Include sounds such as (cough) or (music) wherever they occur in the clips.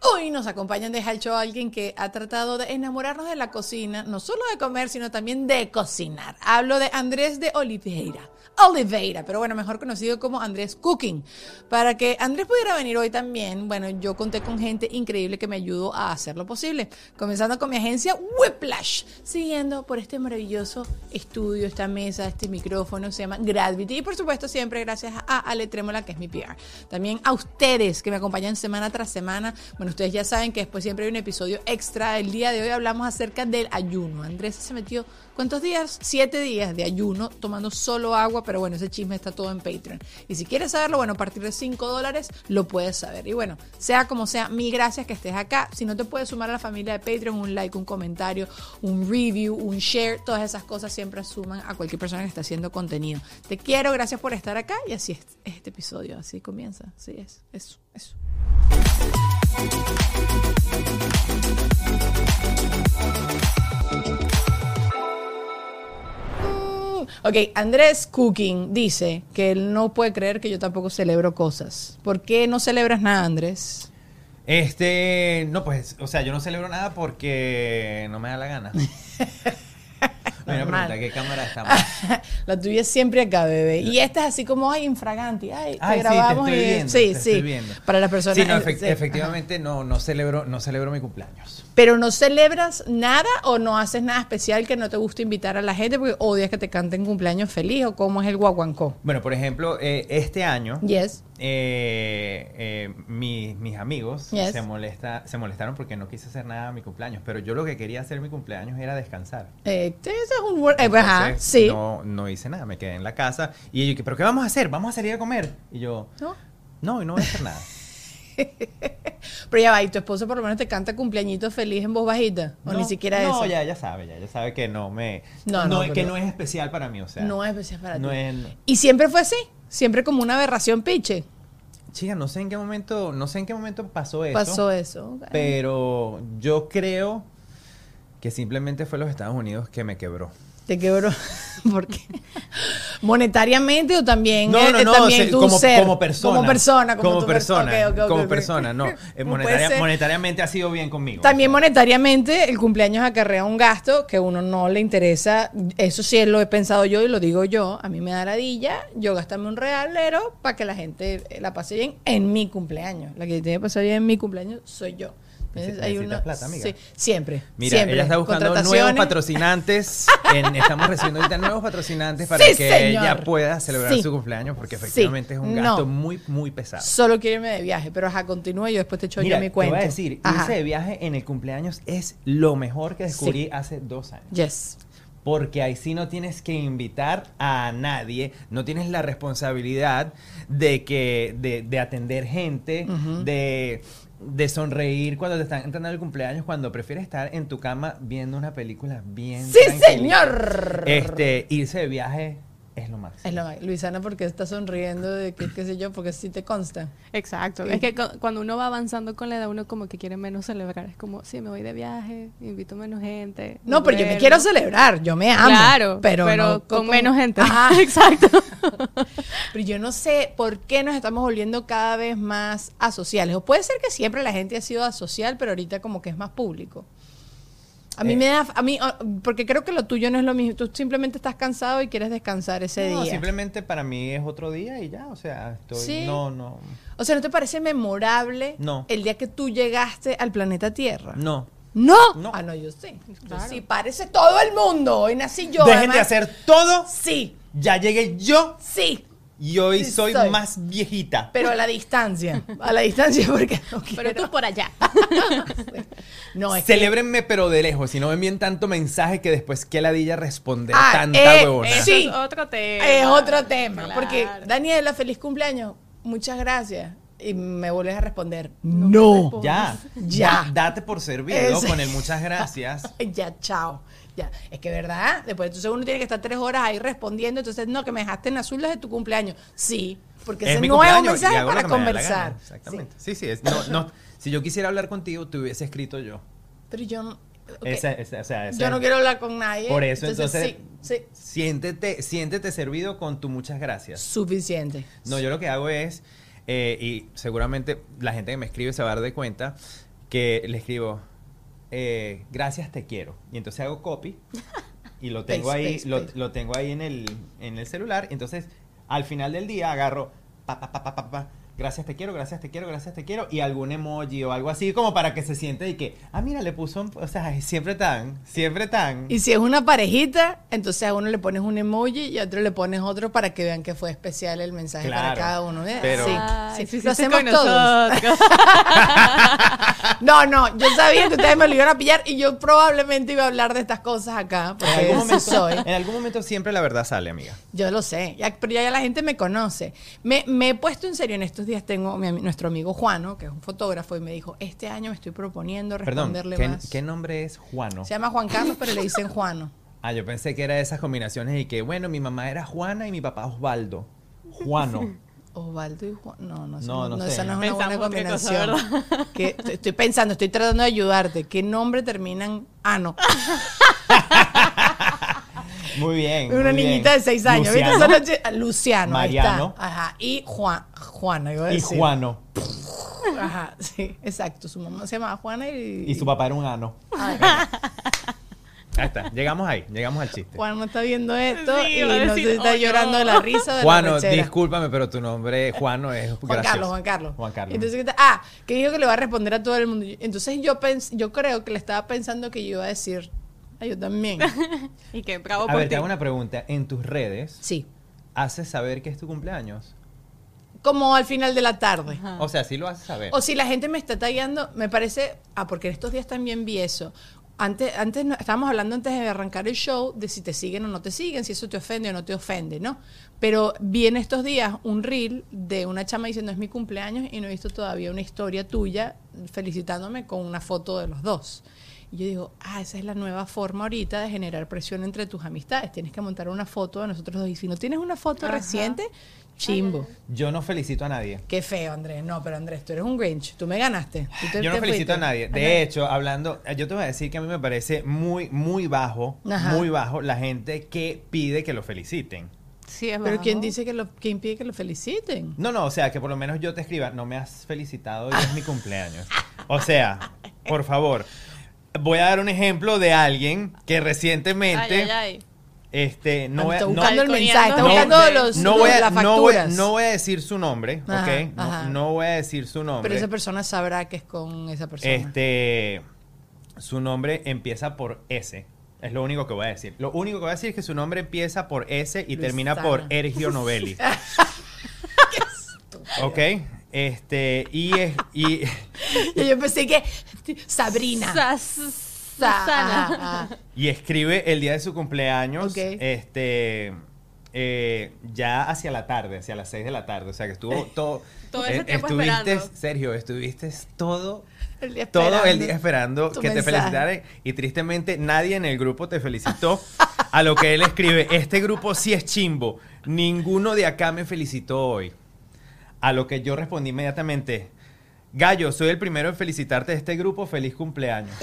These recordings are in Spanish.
Hoy nos acompañan de Show alguien que ha tratado de enamorarnos de la cocina, no solo de comer, sino también de cocinar. Hablo de Andrés de Oliveira. Oliveira, pero bueno, mejor conocido como Andrés Cooking. Para que Andrés pudiera venir hoy también, bueno, yo conté con gente increíble que me ayudó a hacerlo posible. Comenzando con mi agencia Whiplash, siguiendo por este maravilloso estudio, esta mesa, este micrófono, se llama Gravity. Y por supuesto, siempre gracias a Ale Trémola, que es mi PR. También a ustedes que me acompañan semana tras semana. Ustedes ya saben que después siempre hay un episodio extra. El día de hoy hablamos acerca del ayuno. Andrés se metió, ¿cuántos días? Siete días de ayuno, tomando solo agua pero bueno, ese chisme está todo en Patreon. Y si quieres saberlo, bueno, a partir de 5 dólares lo puedes saber. Y bueno, sea como sea, mi gracias que estés acá. Si no te puedes sumar a la familia de Patreon, un like, un comentario, un review, un share, todas esas cosas siempre suman a cualquier persona que está haciendo contenido. Te quiero, gracias por estar acá y así es este episodio, así comienza, así es, eso, eso. Ok, Andrés Cooking dice que él no puede creer que yo tampoco celebro cosas. ¿Por qué no celebras nada, Andrés? Este, no, pues, o sea, yo no celebro nada porque no me da la gana. (laughs) Pregunta, ¿qué cámara estamos? (laughs) la tuya es siempre acá, bebé. Y esta es así como, ay, infraganti. Ay, te grabamos sí, te estoy viendo, sí, te sí. Estoy viendo. Para las personas. Sí, no, efectivamente no, no celebro, no celebro mi cumpleaños. Pero no celebras nada o no haces nada especial que no te guste invitar a la gente porque odias que te canten cumpleaños feliz o cómo es el guaguancó. Bueno, por ejemplo, eh, este año. Yes. Eh, eh, mis amigos se, molesta, se molestaron porque no quise hacer nada a mi cumpleaños, pero yo lo que quería hacer mi cumpleaños era descansar. Eh, eso es un Entonces, sí. no, no hice nada, me quedé en la casa y ellos, ¿pero qué vamos a hacer? ¿Vamos a salir a comer? Y yo, no, no, y no voy a hacer nada. (laughs) Pero ya va, ¿y tu esposo por lo menos te canta cumpleañito feliz en voz bajita? ¿O ni siquiera eso? No, ya, ya sabe, ya, ya sabe que no me... No, no, que no es especial para mí, o sea... No es especial para no ti. Es, ¿Y siempre fue así? ¿Siempre como una aberración piche? Chica, no sé en qué momento, no sé en qué momento pasó eso. Pasó eso. Pero yo creo que simplemente fue los Estados Unidos que me quebró. Te quebró. (laughs) ¿Por qué? ¿Monetariamente o también, no, no, no, también como, ser? como persona. Como persona. Como, como persona. Okay, okay, como okay, persona, no. (laughs) Eh, monetariamente ha sido bien conmigo. También monetariamente el cumpleaños acarrea un gasto que a uno no le interesa. Eso sí lo he pensado yo y lo digo yo. A mí me da ladilla yo gastarme un realero para que la gente la pase bien en mi cumpleaños. La que tiene que pasar bien en mi cumpleaños soy yo. Hay una, plata, amiga? Sí, siempre. Mira, siempre. ella está buscando nuevos patrocinantes. (laughs) en, estamos recibiendo ahorita nuevos patrocinantes para sí, que señor. ella pueda celebrar su cumpleaños, porque efectivamente es un gasto no. muy, muy pesado. Solo quiero irme de viaje, pero ajá, continúa y yo después te echo Mira, yo mi cuento. Te voy a decir, ajá. irse de viaje en el cumpleaños es lo mejor que descubrí hace dos años. Yes porque ahí sí no tienes que invitar a nadie, no tienes la responsabilidad de que de, de atender gente, uh -huh. de, de sonreír cuando te están entrando el cumpleaños, cuando prefieres estar en tu cama viendo una película bien Sí, tranquila. señor. Este, irse de viaje es lo máximo. Es lo más. Luisana, porque está sonriendo de que, qué sé yo, porque sí te consta. Exacto. Sí. Es que cu- cuando uno va avanzando con la edad, uno como que quiere menos celebrar. Es como, sí, me voy de viaje, invito menos gente. No, pero yo me quiero celebrar, yo me amo. Claro, pero, pero, no con, menos gente. Ajá. (laughs) Exacto. (laughs) Pero yo no sé por qué nos estamos volviendo cada vez más asociales. O puede ser que siempre la gente ha sido asocial, pero ahorita como que es más público. A mí Eh. me da, a mí, ah, porque creo que lo tuyo no es lo mismo. Tú simplemente estás cansado y quieres descansar ese No, día. simplemente para mí es otro día y ya, o sea, estoy... Sí. No, no, O sea, ¿no te parece memorable No. el día que tú llegaste al planeta Tierra? no. ¿No? No. Ah, no, yo sí. Yo Claro. sí, parece todo el mundo. Hoy nací yo. Dejen además. de hacer todo, Sí, ya llegué yo sí. y hoy Sí soy, soy. más viejita. Pero a la distancia. A la distancia porque no pero tú por allá. (laughs) No, es que- Celébrenme pero de lejos, si no me envíen tanto mensaje que después que ladilla responder Ah, tanta eh, huevona. eh, Eso Sí. es otro tema. Es otro tema. Claro. Porque, Daniela, feliz cumpleaños. Muchas gracias. Y me vuelves a responder. No. Ya, Ya. Date por servido Es- con el muchas gracias. (laughs) ya, chao. Ya. Es que, ¿verdad? Después, entonces uno tiene que estar tres horas ahí respondiendo. Entonces, no, que me dejaste en azul desde tu cumpleaños. Sí. Porque ese no es un mensaje para que conversar. Exactamente. Sí, sí. es- no, no, si yo quisiera hablar contigo, te hubiese escrito yo. Pero yo no. ok. Esa- esa- o sea, esa- Yo no quiero hablar con nadie. Por eso, entonces, sí, sí. Siéntete, siéntete servido con tu muchas gracias. Suficiente. No, yo lo que hago es, eh, y seguramente la gente que me escribe se va a dar de cuenta, que le escribo, eh, gracias, te quiero. Y entonces hago copy y lo (laughs) tengo ahí, lo, lo tengo ahí en el, en el celular. Entonces, al final del día agarro, pa, pa, pa, pa, pa, pa, gracias, te quiero, gracias, te quiero, gracias, te quiero, y algún emoji o algo así, como para que se siente y que, ah, mira, le puso, un- o sea, siempre tan, siempre tan. Y si es una parejita, entonces a uno le pones un emoji y a otro le pones otro para que vean que fue especial el mensaje para cada uno. ¿eh? pero- Sí, Ay, sí, sí, lo hacemos con todos. (laughs) No, no, yo sabía que ustedes me lo iban a pillar y yo probablemente iba a hablar de estas cosas acá, En algún, momento, soy. en algún momento siempre la verdad sale, amiga. Yo lo sé, ya, pero ya la gente me conoce. Me, me he puesto en serio en estos días. Tengo mi nuestro amigo Juano, que es un fotógrafo, y me dijo: Este año me estoy proponiendo Perdón, responderle ¿qué, más. qué nombre es Juano? Se llama Juan Carlos, pero le dicen Juano. (laughs) Ah, yo pensé que era de esas combinaciones y que, bueno, mi mamá era Juana y mi papá Osvaldo. Juano. (laughs) Osvaldo y Juan. No, no, sé, No, no sé. esa no es una buena otra cosa, combinación. (laughs) Que estoy pensando, estoy tratando de ayudarte. ¿Qué nombre terminan? Ah, no. Muy bien. Una muy niñita bien. de seis años. Luciano ah, Luciano. ahí está. Mariano. Ajá. Y Juan, Juana, iba a y decir. Juano. Ajá, sí, exacto. Su mamá se llamaba Juana y. Y su papá era un ano. Ay, (laughs) Ahí está, llegamos ahí, llegamos al chiste. Juan no está viendo esto Sí, y no si está "Oh, llorando no". de la risa de Juano, la discúlpame, pero tu nombre, Juano, es Juan gracioso. Carlos, Juan Carlos. Juan Carlos. Entonces, ¿qué tal? ah, que dijo que le va a responder a todo el mundo. Entonces yo pens yo creo que le estaba pensando que yo iba a decir, ah, yo también. (laughs) Y que bravo a por ver, te hago una pregunta. En tus redes, Sí. ¿haces saber que es tu cumpleaños? Como al final de la tarde. Ajá. O sea, sí lo haces saber. O si la gente me está tagueando, me parece, ah, porque en estos días también vi eso. Antes, antes no- estábamos hablando antes de arrancar el show de si te siguen o no te siguen, si eso te ofende o no te ofende, ¿no? Pero vi en estos días un reel de una chama diciendo es mi cumpleaños y no he visto todavía una historia tuya felicitándome con una foto de los dos. Y yo digo, ah, esa es la nueva forma ahorita de generar presión entre tus amistades. Tienes que montar una foto de nosotros dos. Y si no tienes una foto Ajá. reciente, chimbo. Yo no felicito a nadie. Qué feo, Andrés. No, pero Andrés, tú eres un Grinch. Tú me ganaste. Tú te- Yo no te felicito a nadie. Ajá. De hecho, hablando, eh, yo te voy a decir que a mí me parece muy, muy bajo, Ajá. muy bajo la gente que pide que lo feliciten. Sí, es Pero. ¿quién dice que lo, quién pide que lo feliciten? No, no, o sea, que por lo menos yo te escriba, no me has felicitado, hoy es mi cumpleaños. O sea, por favor. Voy a dar un ejemplo de alguien que recientemente, Ay, ay, ay. este, no, voy a- está no- buscando el mensaje, está no- buscando los, no voy a, las no voy- no voy a decir su nombre, Ajá, ¿ok? No, ajá. no voy a decir su nombre. Pero esa persona sabrá que es con esa persona. Este, su nombre empieza por S. Es lo único que voy a decir. Lo único que voy a decir es que su nombre empieza por S y Luisana. termina por Ergio Novelli. (laughs) ok. Este, y es, y, Y (laughs) yo pensé que Sabrina. Sas- Sa- Susana. ajá, ajá. (laughs) y escribe el día de su cumpleaños. Este. eh, ya hacia la tarde, hacia las 6 de la tarde. O sea que estuvo (laughs) todo. Todo ese eh, tiempo estuviste, esperando. Sergio, estuviste todo El día todo el esperando día esperando que te felicitaran y tristemente nadie en el grupo te felicitó A lo que él escribe, este grupo sí es chimbo. Ninguno de acá me felicitó hoy. A lo que yo respondí inmediatamente, Gallo, soy el primero en felicitarte de este grupo. Feliz cumpleaños.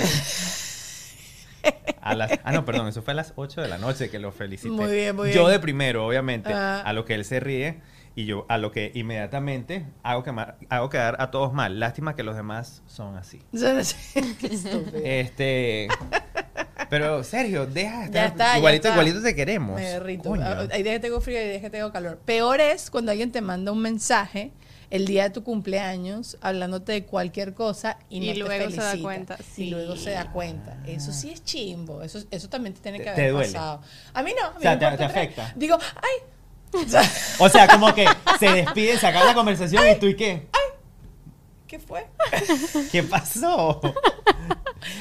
A las- ah, no, perdón, eso fue a las 8 de la noche que lo felicité. Muy bien, muy Yo bien. de primero, obviamente. Ah. A lo que él se ríe y yo a lo que inmediatamente hago, que hago quedar a todos mal. Lástima que los demás son así. Qué (laughs) estúpido. Este. Pero, Sergio, deja de Ya estar. ya igualito, está. igualito te queremos. Me derrito. Coño. Ah, Hay días que tengo frío y hay días que tengo calor. Peor es cuando alguien te manda un mensaje el día de tu cumpleaños hablándote de cualquier cosa y, Y no te luego se da felicita. cuenta, Y sí. luego se da cuenta. Eso sí es chimbo. Eso, eso también te tiene que Te- haber te duele. pasado. A mí no. a mí O sea, te- afecta. Digo, ay. o sea, como que se despiden, se acaba la conversación y tú y qué. ¿Qué fue? ¿Qué pasó?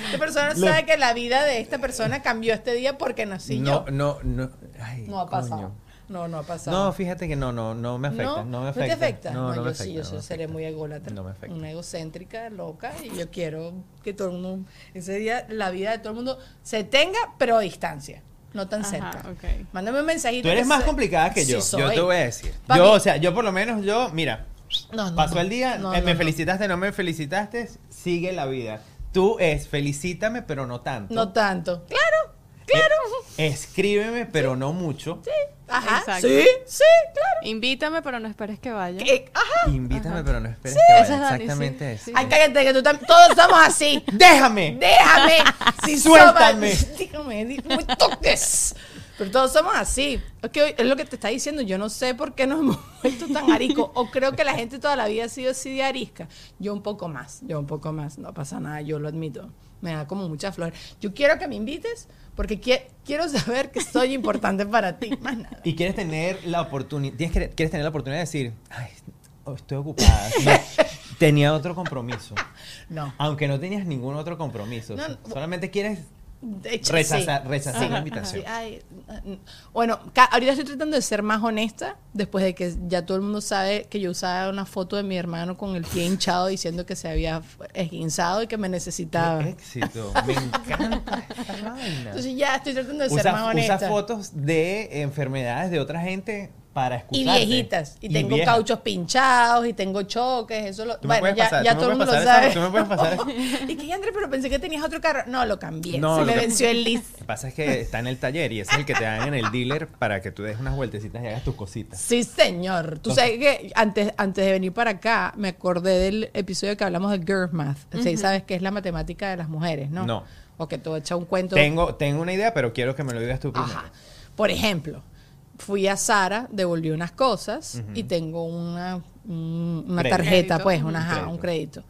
Esta persona Lo- sabe que la vida de esta persona cambió este día porque nací no, yo. no, no. Ay, No ha pasado. No, no ha pasado. No, fíjate que no, no, no me afecta. No, me afecta. te afecta? No, no, me yo afecta. sí, yo no soy- me seré afecta. muy ególatra. No me afecta. Una egocéntrica, loca, y yo quiero que todo el mundo, ese día, la vida de todo el mundo se tenga, pero a distancia, no tan Ajá, cerca. ok. Mándame un mensajito. Tú eres más complicada que yo. Sí yo te voy a decir. Pa' yo, mí- o sea, yo por lo menos, yo, mira, No, no, pasó no. el día, No, eh, no, me no. felicitaste, no me felicitaste, sigue la vida. Tú es felicítame, pero no tanto. No tanto. Claro, claro. Eh, escríbeme, pero no mucho. Ajá. Exacto. Sí, sí, claro. Invítame, pero no esperes que vaya. Ajá. Invítame, pero no esperes Sí, que esa vaya. es Dani, Exactamente sí, eso. sí. Ay, cállate, que tú también, todos somos así. (laughs) ¡Déjame! Déjame. (laughs) Si Suéltame. (laughs) Dígame, di- no me toques. Pero todos somos así. Es que hoy- es lo que te está diciendo. Yo no sé por qué nos (laughs) hemos vuelto tan aricos. O creo que la gente toda la vida ha sido así de arisca. Yo un poco más. Yo un poco más. No pasa nada. Yo lo admito. Me da como mucha flor. Yo quiero que me invites porque qui- quiero saber que soy importante para ti. Más nada. Y quieres tener la oportunidad, quieres tener la oportunidad de decir, ay, oh, estoy ocupada. (laughs) No, tenía otro compromiso. No. Aunque no tenías ningún otro compromiso. No, no. Solamente quieres De hecho, Rechazar- sí. rechazar Sí. la invitación. Sí, ay, bueno, ahorita estoy tratando de ser más honesta después de que ya todo el mundo sabe que yo usaba una foto de mi hermano con el pie hinchado diciendo que se había esguinzado y que me necesitaba. Qué éxito. Me encanta esta (laughs) vaina. Entonces ya estoy tratando de ser Usa, más usa honesta. fotos de enfermedades de otra gente para y excusarte. viejitas. Y, tengo cauchos pinchados y tengo choques. Eso lo, bueno, ya, pasar- ya todo el mundo lo pasar sabe. esa- tú me puedes pasar (laughs) y que André, pero pensé que tenías otro carro. No, lo cambié. No, Se lo me que- venció el lis. Lo que pasa es que está en el taller y ese es el que te dan en el dealer para que tú des unas vueltecitas y hagas tus cositas. Sí, señor. Tú sabes que antes, antes de venir para acá, me acordé del episodio que hablamos de Girl Math. Sí, sabes que es la matemática de las mujeres, ¿no? No. O que tú echas un cuento. Tengo, tengo una idea, pero quiero que me lo digas tú primero. Ajá. Por ejemplo, fui a Sara, devolví unas cosas y tengo una, un- una tarjeta, Crédito. pues, una, Crédito. un crédito.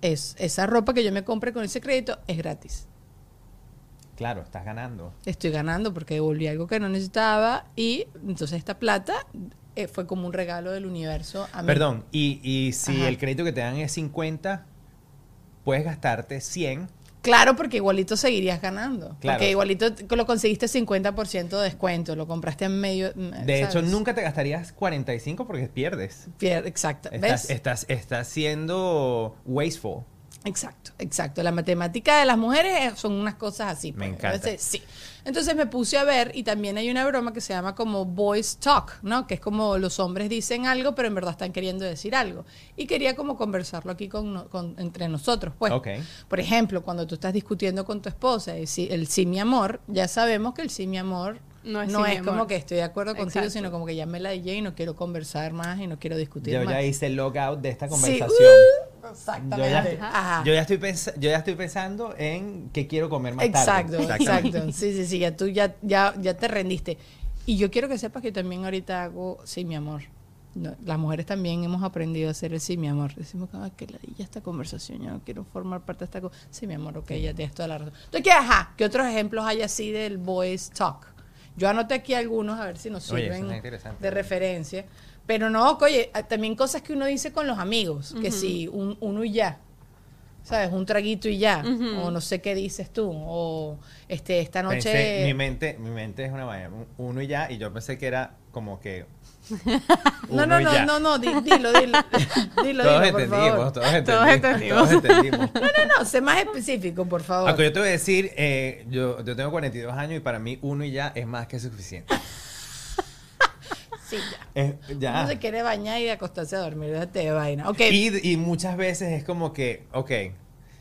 Es, esa ropa que yo me compré con ese crédito es gratis. Claro, estás ganando. Estoy ganando porque devolví algo que no necesitaba y entonces esta plata eh, fue como un regalo del universo a mí. Perdón, y, y si Ajá. el crédito que te dan es 50, puedes gastarte 100. Claro, porque igualito seguirías ganando. Claro. Porque igualito lo conseguiste 50% de descuento, lo compraste en medio. mm, De hecho, nunca te gastarías 45 porque pierdes. Pier- Exacto. Estás, ¿Ves? estás, estás siendo wasteful. Exacto, exacto. La matemática de las mujeres eh, son unas cosas así. Me pues. encanta. Veces, sí. Entonces me puse a ver y también hay una broma que se llama como boys talk, ¿no? Que es como los hombres dicen algo, pero en verdad están queriendo decir algo. Y quería como conversarlo aquí con, entre nosotros, pues. Ok. Por ejemplo, cuando tú estás discutiendo con tu esposa y si- el sí mi amor, ya sabemos que el sí mi amor No es no sí, es mi como amor. que estoy de acuerdo contigo, Exacto. sino como que ya me la dije y no quiero conversar más y no quiero discutir Yo más. ya hice logout de esta Sí, conversación. Uh, Yo exactamente. ya, Ajá. yo ya estoy pens- yo ya estoy pensando en qué quiero comer más Exacto, tarde. exacto. Sí, sí, sí, ya tú ya, ya, ya te rendiste. Y yo quiero que sepas que también ahorita hago sí, mi amor. No, las mujeres también hemos aprendido a hacer el sí, mi amor. Decimos "Ay, que ya esta conversación, yo no quiero formar parte de esta cosa. Sí, mi amor, ok, ya tienes toda la razón. Entonces, ¿qué, ajá, ¿qué otros ejemplos hay así del boys talk? Yo anoté aquí algunos a ver si nos sirven de referencia. Pero no, oye, también cosas que uno dice con los amigos, que si un, uno y ya. ¿sabes? Un traguito y ya. O no sé qué dices tú. O este, esta noche. Pensé, mi mente, mi mente es una vaina, uno y ya, y yo pensé que era como que (laughs) no, uno no, y no, ya. no, no, di- dilo, dilo. (laughs) dilo, Todos entendimos, favor. todos entendimos, entendimos. todos entendimos. (laughs) No, no, no, sé más específico, por favor. Aunque yo te voy a decir, eh, yo, yo tengo 42 años y para mí uno y ya es más que suficiente. Sí, ya. Es- ya. Uno se quiere bañar y acostarse a dormir, déjate de vaina. Ok. Y, y muchas veces es como que, ok,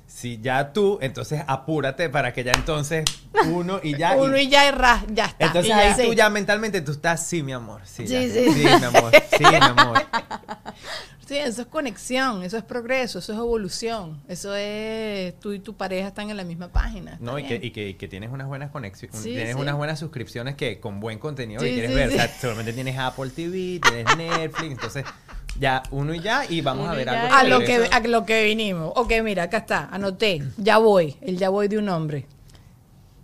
si ya tú, entonces apúrate para que ya entonces (laughs) uno y ya. Uno y ya y ra, ya está. Entonces ahí sí. tú ya mentalmente tú estás, sí, mi amor. Sí, Sí, ya, sí. sí, mi amor. Sí, mi amor. (laughs) Sí, eso es conexión, eso es progreso, eso es evolución. Eso es tú y tu pareja están en la misma página. No, y que, y, que, y que tienes unas buenas conexiones, Sí, tienes sí. unas buenas suscripciones que con buen contenido Sí, que quieres ver. sí. O sea, seguramente tienes Apple TV, tienes Netflix, entonces ya uno y ya y vamos Uno a ver algo. A lo, que, a lo que vinimos. Ok, mira, acá está, anoté. Ya voy, el ya voy de un hombre.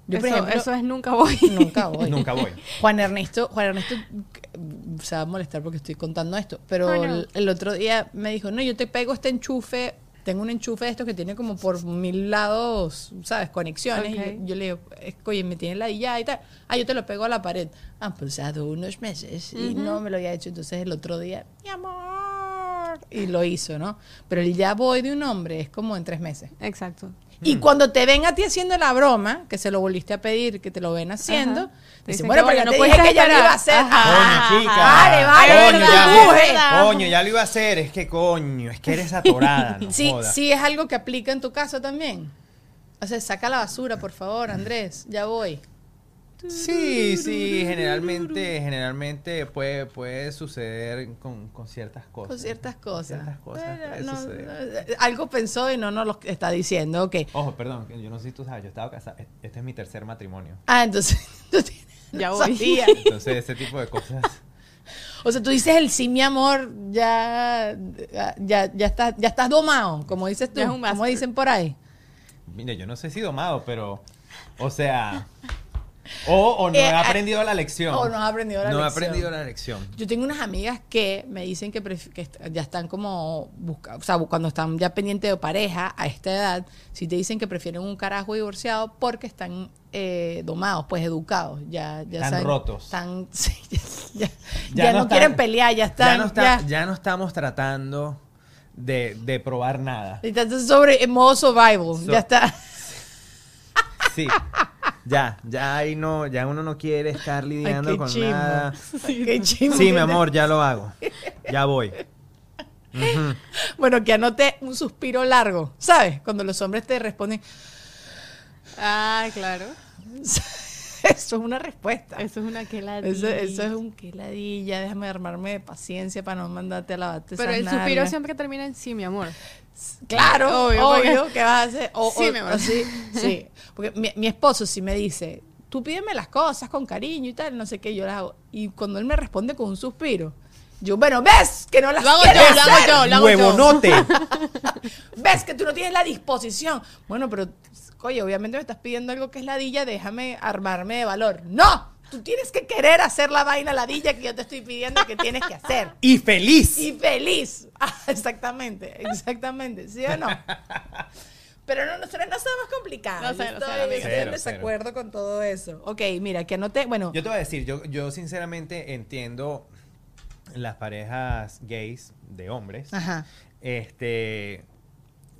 Yo, por eso, ejemplo, eso es nunca voy. nunca voy. (laughs) Nunca voy. Juan Ernesto, Juan Ernesto se va a molestar porque estoy contando esto, pero Oh, no. el, el otro día me dijo, no, yo te pego este enchufe, tengo un enchufe de estos que tiene como por mil lados, ¿sabes? Conexiones. Y yo, yo le digo, oye, me tiene la ya y tal. Ah, yo te lo pego a la pared. Han pasado unos meses y no me lo había hecho. Entonces el otro día, mi amor. Y lo hizo, ¿no? Pero el ya voy de un hombre es como en tres meses. Exacto. Y cuando te ven a ti haciendo la broma, que se lo volviste a pedir, que te lo ven haciendo, Ajá. te dicen, bueno, pero ya no te dije que ya lo iba a hacer. Ajá. Coño, chica. Vale, vale, coño, ya, coño, ya lo iba a hacer. Es que coño, es que eres atorada. No (laughs) Sí, jodas. sí es algo que aplica en tu caso también. O sea, saca la basura, por favor, Andrés. Ya voy. Sí, sí, generalmente, generalmente puede, puede suceder con, con ciertas cosas. Con ciertas cosas. ciertas cosas Bueno, puede no, suceder. no, algo pensó y no nos lo está diciendo. Ok. Ojo, perdón, yo no sé si tú sabes, yo estaba casado. Este es mi tercer matrimonio. Ah, entonces. (laughs) tú tienes- Ya voy. sabía. Entonces, ese tipo de cosas. (laughs) O sea, tú dices el sí, mi amor, ya, ya, ya, estás, ya estás domado, como dices tú, Ya es un como dicen por ahí. Mire, yo no sé si domado, pero. O sea. O, o no Eh, he ah, aprendido la lección. o no has aprendido la no lección. he aprendido la lección. Yo tengo unas amigas que me dicen que, ya están como busca, o sea, cuando están ya pendientes de pareja a esta edad, si te dicen que prefieren un carajo divorciado porque están eh, domados, pues educados, ya, ya Están saben- rotos. están- (laughs) sí, ya, ya- Ya ya no no, están- quieren pelear, ya están, ya, no está- ya- ya no estamos tratando de, de probar nada. están sobre en modo survival, So- ya está. Sí. Ya, ya ahí no, ya uno no quiere estar Ay, lidiando qué con nada. (laughs) Qué chimbo Sí, mi amor, ya lo hago. Ya voy. Bueno, que anote un suspiro largo, ¿sabes? Cuando los hombres te responden, Ah, claro. (laughs) eso es una respuesta. Eso es una queladilla. Eso, eso es un queladilla, déjame armarme de paciencia para no mandarte a lavarte Pero esas el suspiro nalgas. siempre termina en sí, mi amor. Claro, obvio, Obvio, porque- ¿qué vas a hacer? O- Sí, o- mi amor. o sí, sí. Porque mi, mi esposo sí me dice, tú pídeme las cosas con cariño y tal, no sé qué, yo las hago. Y cuando él me responde con un suspiro, yo, bueno, ves que no las Lo hago yo, lo hago yo, lo hago yo. Huevonote. (laughs) ves que tú no tienes la disposición. Bueno, pero, oye, obviamente me estás pidiendo algo que es ladilla, déjame armarme de valor. ¡No! Tú tienes que querer hacer la vaina ladilla que yo te estoy pidiendo que tienes que hacer. (laughs) Y feliz. Y feliz. (laughs) Ah, exactamente, exactamente. ¿Sí o no? Pero no, nosotros no somos complicados. No Yo no sé, estoy, estoy Cero, en desacuerdo con todo eso. Ok, mira, que anoté, bueno, Yo te voy a decir, yo, yo sinceramente entiendo las parejas gays de hombres. ajá, Este.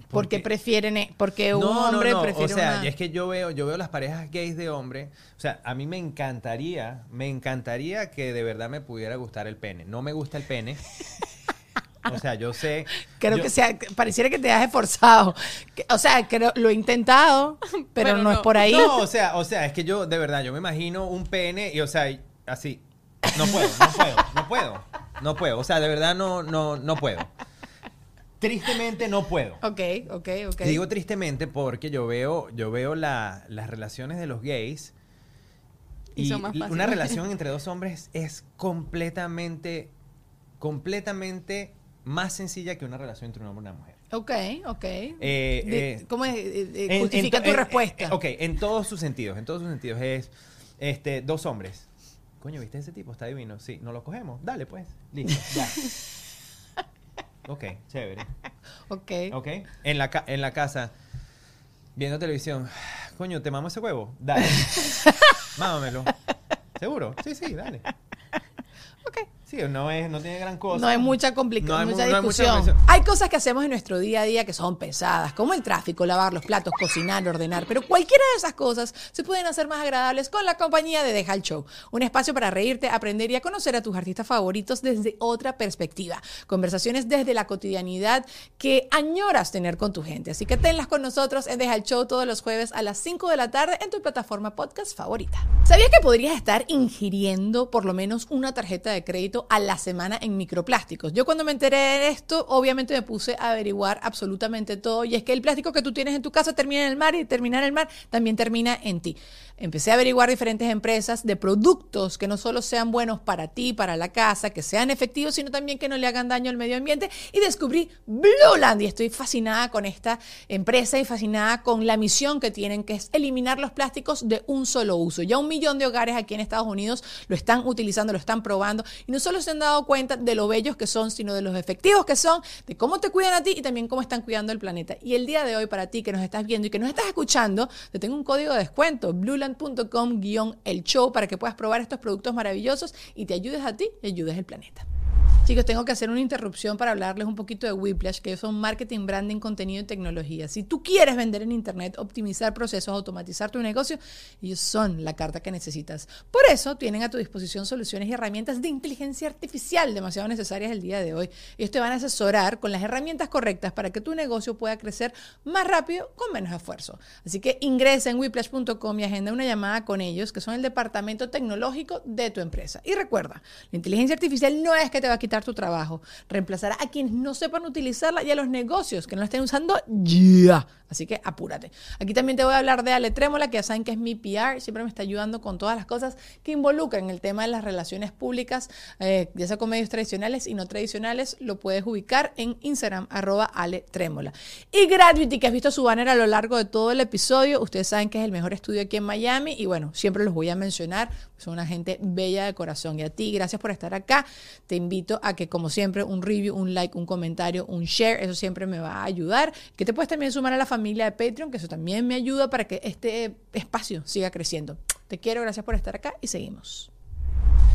Porque prefieren, eh, porque un no, hombre no, no. prefiere O sea, una- y es que yo veo, yo veo las parejas gays de hombre. O sea, a mí me encantaría, me encantaría que de verdad me pudiera gustar el pene. No me gusta el pene. O sea, yo sé. Creo yo- que sea, pareciera que te has esforzado. O sea, creo, lo he intentado, (laughs) pero, Pero no, es por ahí. No, o sea, o sea, es que yo, de verdad, yo me imagino un pene y, o sea, así. No puedo, no puedo, no puedo. No puedo. O sea, de verdad no, no, no puedo. Tristemente no puedo. (laughs) Ok, ok, ok. Y digo tristemente porque yo veo, yo veo la- las relaciones de los gays Y y, son más l- fáciles. una relación entre (laughs) dos hombres es completamente, completamente más sencilla que una relación entre un hombre y una mujer. ok, ok. Eh, eh, ¿Cómo es? Eh, eh, En- Justifica en tu respuesta. en- ok, en todos sus sentidos, en todos sus sentidos es este dos hombres. Coño, ¿viste ese tipo? Está divino. Sí, ¿no lo cogemos? Dale, pues. Listo, ya. (laughs) Ok, chévere. (laughs) Ok. ¿Ok? En la, ca- en la casa, viendo televisión. Coño, ¿te mamo ese huevo? Dale. (laughs) Mámamelo. ¿Seguro? Sí, sí, dale. Ok. Sí, no, es, no tiene gran cosa. No hay mucha complicación, No hay mu- mucha no hay mucha discusión. hay cosas que hacemos en nuestro día a día que son pesadas, como el tráfico, lavar los platos, cocinar, ordenar, pero cualquiera de esas cosas se pueden hacer más agradables con la compañía de Deja el Show, un espacio para reírte, aprender y a conocer a tus artistas favoritos desde otra perspectiva, conversaciones desde la cotidianidad que añoras tener con tu gente. Así que tenlas con nosotros en Deja el Show todos los jueves a las 5 de la tarde en tu plataforma podcast favorita. ¿Sabías que podrías estar ingiriendo por lo menos una tarjeta de crédito a la semana en microplásticos? Yo cuando me enteré de esto, obviamente me puse a averiguar absolutamente todo y es que el plástico que tú tienes en tu casa termina en el mar y termina en el mar también termina en ti. Empecé a averiguar diferentes empresas de productos que no solo sean buenos para ti, para la casa, que sean efectivos, sino también que no le hagan daño al medio ambiente y descubrí Blueland y estoy fascinada con esta empresa y fascinada con la misión que tienen, que es eliminar los plásticos de un solo uso. Ya un millón de hogares aquí en Estados Unidos lo están utilizando, lo están probando y no solo se han dado cuenta de lo bellos que son, sino de los efectivos que son, de cómo te cuidan a ti y también cómo están cuidando el planeta. Y el día de hoy para ti que nos estás viendo y que nos estás escuchando, te tengo un código de descuento, blueland.com el show para que puedas probar estos productos maravillosos y te ayudes a ti y ayudes al planeta. Chicos, tengo que hacer una interrupción para hablarles un poquito de Whiplash, que son marketing, branding, contenido y tecnología. Si tú quieres vender en Internet, optimizar procesos, automatizar tu negocio, ellos son la carta que necesitas. Por eso tienen a tu disposición soluciones y herramientas de inteligencia artificial demasiado necesarias el día de hoy. Ellos te van a asesorar con las herramientas correctas para que tu negocio pueda crecer más rápido con menos esfuerzo. Así que ingresa en whiplash.com y agenda una llamada con ellos, que son el departamento tecnológico de tu empresa. Y recuerda, la inteligencia artificial no es que te va a quitar tu trabajo, reemplazará a quienes no sepan utilizarla y a los negocios que no la estén usando ya. Así que apúrate. Aquí también te voy a hablar de Ale Trémola, que ya saben que es mi PR, siempre me está ayudando con todas las cosas que involucran el tema de las relaciones públicas, eh, ya sea con medios tradicionales y no tradicionales, lo puedes ubicar en Instagram, arroba Ale Trémola. Y Gratuity, que has visto su banner a lo largo de todo el episodio, ustedes saben que es el mejor estudio aquí en Miami y bueno, siempre los voy a mencionar, son una gente bella de corazón. Y a ti, gracias por estar acá. Te invito a que, como siempre, un review, un like, un comentario, un share, eso siempre me va a ayudar. Que te puedes también sumar a la familia de Patreon, que eso también me ayuda para que este espacio siga creciendo. Te quiero, gracias por estar acá y seguimos.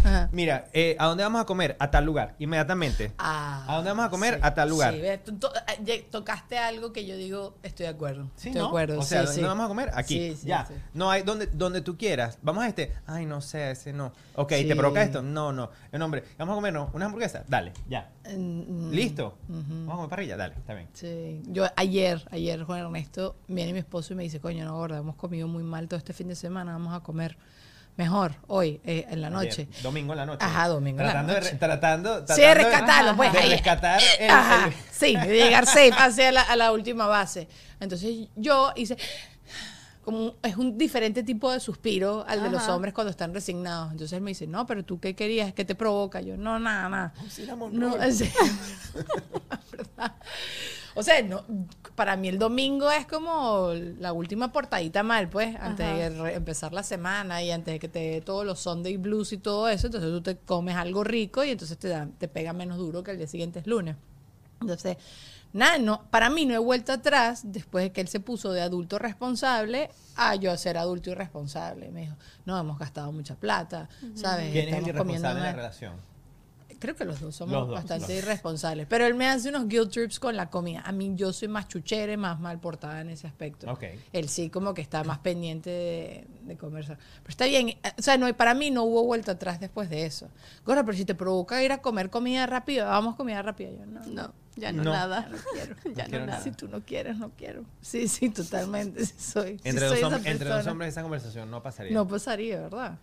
Ajá. Mira, eh, ¿a dónde vamos a comer? A tal lugar, inmediatamente. Ah, ¿A dónde vamos a comer? sí, A tal lugar. Sí, ve, tú to- eh, tocaste algo que yo digo, estoy de acuerdo. Sí, estoy ¿no? de acuerdo. O sea, sí, ¿dónde sí. vamos a comer? Aquí. Sí, sí, ya. No hay donde, donde tú quieras. Vamos a este. Ay, no sé, ese no. Ok. ¿te provoca esto? No, no. El hombre, vamos a comer, no. Una hamburguesa. Dale, ya. Mm, mm, ¿Listo? Vamos a comer parrilla. Dale, está bien. Sí, yo ayer, ayer Juan Ernesto viene mi esposo y me dice, coño, no, gorda, hemos comido muy mal todo este fin de semana, vamos a comer mejor hoy, eh, en la noche. Ayer, domingo en la noche. Ajá, domingo en la tratando De, noche. re- tratando, Sí, tratando de rescatarlo, pues. De ahí. rescatar el, Ajá, el- sí, de llegar safe hacia la, a la última base. Entonces yo hice como un- es un diferente tipo de suspiro al de los Ajá. hombres cuando están resignados. Entonces él me dice, no, pero tú qué querías, ¿qué te provoca? Yo, no, nada, nada. No, es- (laughs) (laughs) (laughs) ¿verdad? O sea, no, para mí el domingo es como la última portadita mal, pues, antes Ajá. de re- empezar la semana y antes de que te dé todos los Sunday blues y todo eso, entonces tú te comes algo rico y entonces te, da, te pega menos duro que el día siguiente es lunes. Entonces, nada, no, para mí no he vuelto atrás después de que él se puso de adulto responsable a yo ser adulto irresponsable. Me dijo, no, hemos gastado mucha plata, ¿sabes? ¿Quién es el Estamos irresponsable de la mal". relación? Creo que los dos somos Los dos, bastante los irresponsables. Pero él me hace unos guilt trips con la comida. A mí yo soy más chuchere, más mal portada en ese aspecto. Ok. Él sí como que está más pendiente de, de conversar. Pero está bien. eh, O sea, no, para mí no hubo vuelta atrás después de eso. Gorda, pero si te provoca ir a comer comida rápida, vamos comida rápida. Yo no. No, ya no, No. nada. No quiero. ya no, quiero (laughs) nada. Si tú no quieres, no quiero. Sí, sí, totalmente. sí soy. sí Entre, soy dos, esa hom- entre dos persona. hombres esa conversación no pasaría. No pasaría, ¿verdad?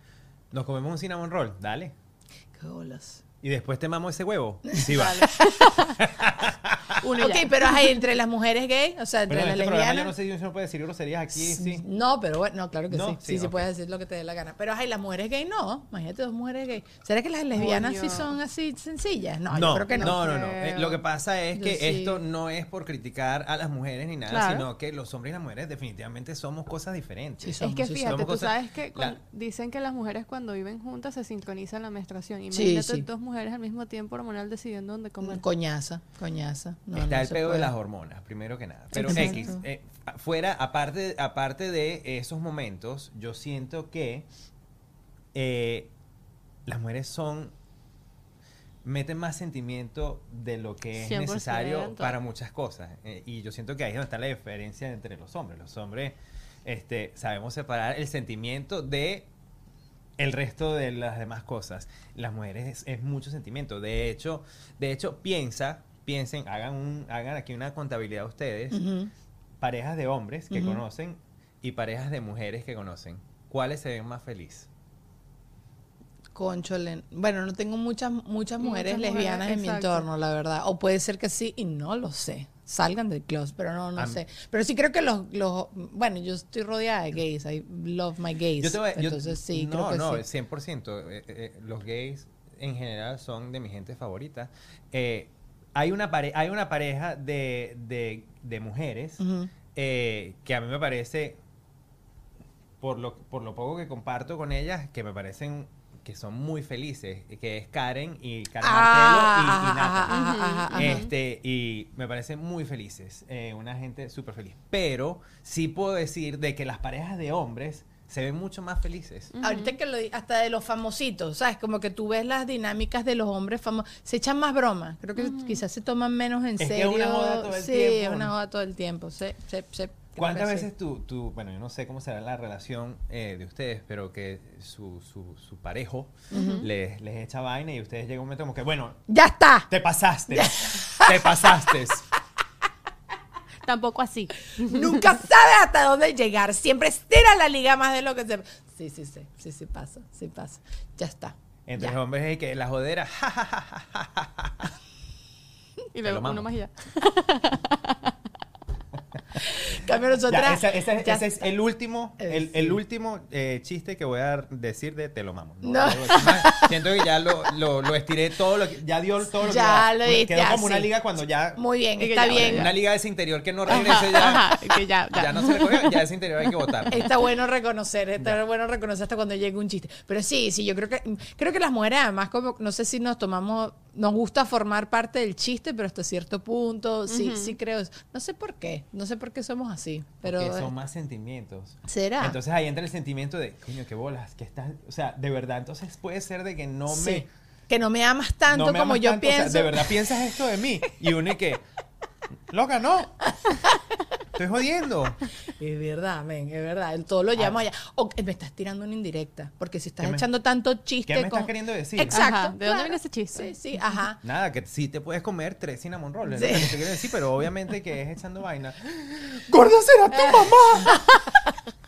Nos comemos un cinnamon roll. Dale. Qué bolas. Y después te mamo ese huevo. Sí va. (laughs) Uno Ok, ya. pero hay entre las mujeres gay, o sea, entre las este programa yo lesbianas. no sé si uno puede decir groserías aquí, sí. No, pero bueno, no, claro que No, sí. Sí, sí, sí, ok. puedes decir lo que te dé la gana. Pero hay las mujeres gay, no. Imagínate dos mujeres gay. ¿Será que las lesbianas sí son así sencillas? No, No, yo creo que no. no, no, no. Eh, lo que pasa es Yo que sí. esto no es por criticar a las mujeres ni nada, Claro. sino que los hombres y las mujeres definitivamente somos cosas diferentes. Sí, Es somos, que sí, fíjate, tú cosas- sabes que la- dicen que las mujeres cuando viven juntas se sincronizan la menstruación. Sí, Imagínate sí. dos mujeres al mismo tiempo hormonal decidiendo dónde comer. Coñaza, coñaza. No, Está no el pedo de las hormonas, primero que nada. Pero Exacto. X, eh, fuera, aparte, aparte de esos momentos, yo siento que eh, las mujeres son meten más sentimiento de lo que es 100%. necesario para muchas cosas. Eh, y yo siento que ahí es donde está la diferencia entre los hombres. Los hombres este, sabemos separar el sentimiento de el resto de las demás cosas. Las mujeres es, es mucho sentimiento. De hecho, de hecho, piensa, piensen, hagan un, hagan aquí una contabilidad ustedes, parejas de hombres que conocen y parejas de mujeres que conocen. ¿Cuáles se ven más felices? Conchole. Bueno, no tengo muchas muchas mujeres Muchas lesbianas mujeres, en mi entorno, la verdad. O puede ser que sí y no lo sé. Salgan del closet, pero no, no Am- sé. Pero sí creo que los, los... Bueno, yo estoy rodeada de gays. I love my gays. Yo te voy- yo- Entonces sí, no, creo que no, sí. 100%. Eh, eh, los gays en general son de mi gente favorita. Eh, hay, una pare- hay una pareja de, de- de mujeres eh, que a mí me parece, por lo, por lo poco que comparto con ellas, que me parecen que son muy felices, que es Karen y Karen Ah, Martelo y, y ajá, Natalie. ajá, ajá, ajá. Este, y me parecen muy felices, eh, una gente súper feliz. Pero sí puedo decir de que las parejas de hombres se ven mucho más felices. Ahorita que lo hasta de los famositos, ¿sabes? Como que tú ves las dinámicas de los hombres famosos, se echan más bromas. Creo que quizás se toman menos en que es serio. una joda todo el sí, tiempo. es una joda todo el tiempo. ¿Cuántas que sí. veces tú, tú, bueno, yo no sé cómo será la relación eh, de ustedes, pero que su, su, su parejo les, les echa vaina y ustedes llegan un momento como que, bueno, ¡Ya está! te pasaste, te pasaste. (laughs) Tampoco así. (laughs) Nunca sabe hasta dónde llegar. Siempre estira la liga más de lo que se. Sí, sí, sí. Sí, sí pasa. Sí pasa. Ya está. Entre Ya. los hombres es que la jodera. Y luego uno más y ya. (laughs) Cambio nosotras. Ya, ese, ese- ya ese es el último, el, último eh, chiste que voy a decir de te lo mamo. No. Siento que ya lo, lo, lo estiré todo lo que, ya dio todo lo Ya que lo diste, Quedó ya, como una liga cuando ya Muy bien, está ya, bien. una liga de ese interior que no regrese ya, que ya, ya. ya no se recogió, ya ese interior hay que botar. Está bueno reconocer, está bueno reconocer hasta cuando llegue un chiste. Pero sí, sí, yo creo que creo que las mujeres además como no sé si nos tomamos nos gusta formar parte del chiste, pero hasta cierto punto sí sí creo. eso. No sé por qué, no sé por qué somos así, pero que son más sentimientos. será. Entonces ahí entra el sentimiento de, coño, qué bolas, que estás, o sea, de verdad, entonces puede ser de que no Sí. me... que no me amas tanto no me como amas yo tanto, o sea, pienso. de verdad piensas esto de mí. Y uno que, (laughs) loca, no. Estoy jodiendo. Es verdad, men, es verdad. El todo lo llamo allá. O que me estás tirando una indirecta. Porque si estás ¿Qué me- echando tanto chiste. qué me con- estás queriendo decir? Exacto. Ajá, ¿de dónde viene ese chiste? Sí, sí, ajá. Nada, que sí te puedes comer tres cinnamon rolls, es Sí. lo que te quiero decir, pero obviamente que es echando vaina. (laughs) ¡Gorda será tu mamá! (laughs)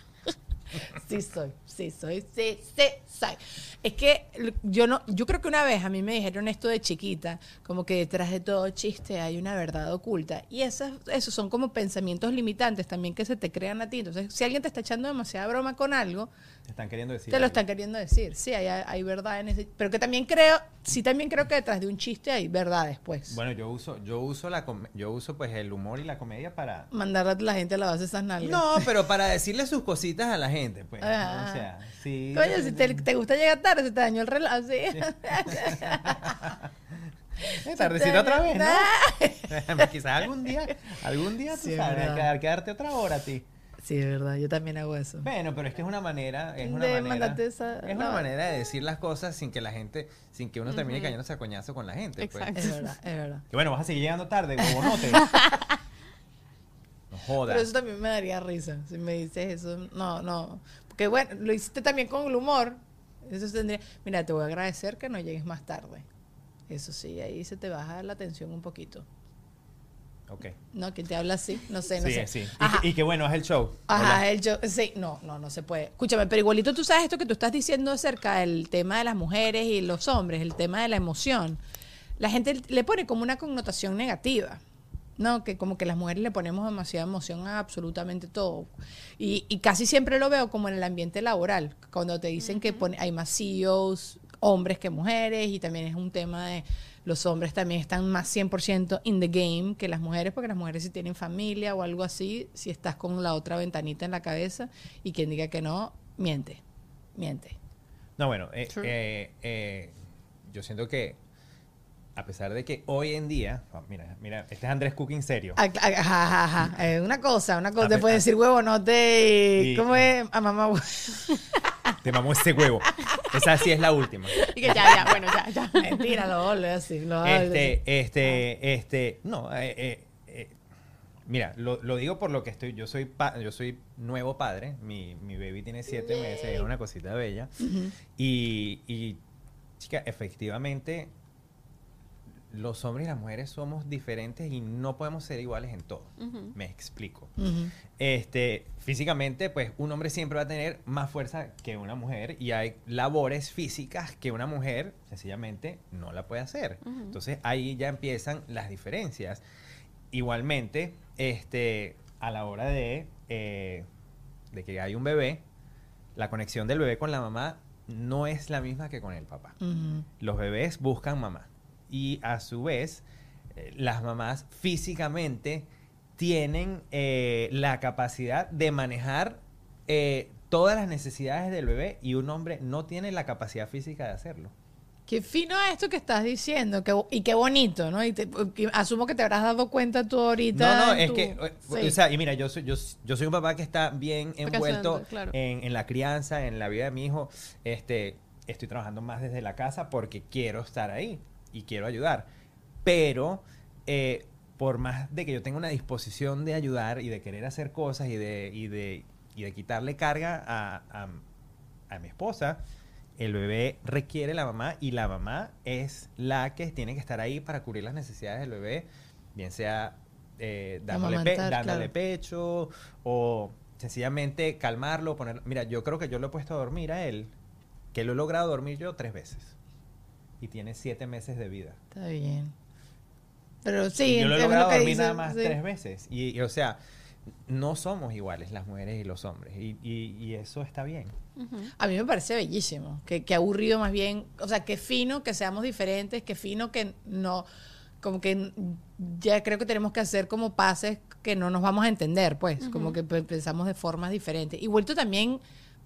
Sí soy, sí soy, sí, sí soy. Es que yo no, yo creo que una vez a mí me dijeron esto de chiquita, como que detrás de todo chiste hay una verdad oculta. Y esas, esos son como pensamientos limitantes también que se te crean a ti. Entonces, si alguien te está echando demasiada broma con algo, están queriendo decir. te lo algo. están queriendo decir. Sí, hay, hay verdad en ese. Pero que también creo, sí también creo que detrás de un chiste hay verdad después. Bueno, yo uso, yo uso la yo uso pues el humor y la comedia para. Mandar a la gente a la base de esas nalgas. No, (laughs) pero para decirle sus cositas a la gente, pues. Ah. O sea, sí. Coño, si te, te gusta llegar tarde, se te dañó el reloj. Sí. (laughs) Tardecito otra vez, ¿no? (laughs) Quizás algún día, algún día tú Sí, es sabes, quedarte otra hora a ti. Sí, es verdad, yo también hago eso. Bueno, pero es que es una manera, es una De manera, esa- es una no. manera de decir las cosas sin que la gente, sin que uno termine cayéndose a coñazo con la gente. pues. Es verdad, es verdad. Que bueno, vas a seguir llegando tarde, huevonote. No jodas. Pero eso también me daría risa si me dices eso. No, no. Porque bueno, lo hiciste también con el humor. Eso tendría. Mira, te voy a agradecer que no llegues más tarde. Eso sí, ahí se te baja la tensión un poquito. Ok. ¿No? Que te habla así. No sé, no sí, sé. sí. Y, y que bueno, es el show. Ajá, Hola. el yo, sí, no, no, no se puede. Escúchame, pero igualito tú sabes esto que tú estás diciendo acerca del tema de las mujeres y los hombres, el tema de la emoción. La gente le pone como una connotación negativa, ¿no? Que como que las mujeres le ponemos demasiada emoción a absolutamente todo. Y, y casi siempre lo veo como en el ambiente laboral, cuando te dicen que pone, hay más CEOs, hombres que mujeres, y también es un tema de los hombres también están más 100% in the game que las mujeres, porque las mujeres si tienen familia o algo así, si estás con la otra ventanita en la cabeza, y quien diga que no, miente, miente. No, bueno, eh, eh, eh, yo siento que a pesar de que hoy en día, oh, mira, mira, este es Andrés Cooking serio. Ajá, ajá, ajá. Eh, una cosa, una cosa. Te puedes decir huevonote y... Y- ¿Cómo es? A mamá Te mamó ese huevo. (laughs) Esa sí es la última. (laughs) Y que ya, ya, bueno, ya, ya. Mentira, lo hablo así. Lo Este, este, este, no, eh, eh, eh, mira, lo, lo digo por lo que estoy, yo soy, pa- yo soy nuevo padre, mi, mi baby tiene siete meses, es una cosita bella, y, y, chica, efectivamente, los hombres y las mujeres somos diferentes y no podemos ser iguales en todo. Me explico. Este, físicamente, pues un hombre siempre va a tener más fuerza que una mujer y hay labores físicas que una mujer sencillamente no la puede hacer. Entonces ahí ya empiezan las diferencias. Igualmente, este, a la hora de, eh, de que hay un bebé, la conexión del bebé con la mamá no es la misma que con el papá los bebés buscan mamá. Y a su vez, eh, las mamás físicamente tienen eh, la capacidad de manejar eh, todas las necesidades del bebé y un hombre no tiene la capacidad física de hacerlo. Qué fino esto que estás diciendo bo- y qué bonito, ¿no? Y te- asumo que te habrás dado cuenta tú ahorita. No, no, es tu- que, Sí. o sea, y mira, yo soy, yo, yo soy un papá que está bien envuelto claro. en, en la crianza, en la vida de mi hijo. Este, estoy trabajando más desde la casa porque quiero estar ahí y quiero ayudar. Pero, eh, por más de que yo tenga una disposición de ayudar y de querer hacer cosas y de, y de, y de quitarle carga a, a- a mi esposa, el bebé requiere la mamá y la mamá es la que tiene que estar ahí para cubrir las necesidades del bebé, bien sea eh, dándole, pe- dándole claro. pecho o sencillamente calmarlo, poner... Mira, yo creo que yo lo he puesto a dormir a él, que lo he logrado dormir yo tres veces. Y tiene siete meses de vida. Está bien. Pero Y sí, yo lo he es logrado que dormir dices, nada más sí. tres veces. Y, y, o sea, no somos iguales las mujeres y los hombres. Y, y- y eso está bien. Ujú. A mí me parece bellísimo, que, que aburrido más bien, o sea, que fino que seamos diferentes, que fino que no, como que ya creo que tenemos que hacer como pases que no nos vamos a entender, pues, como que pe- pensamos de formas diferentes. Y vuelto también,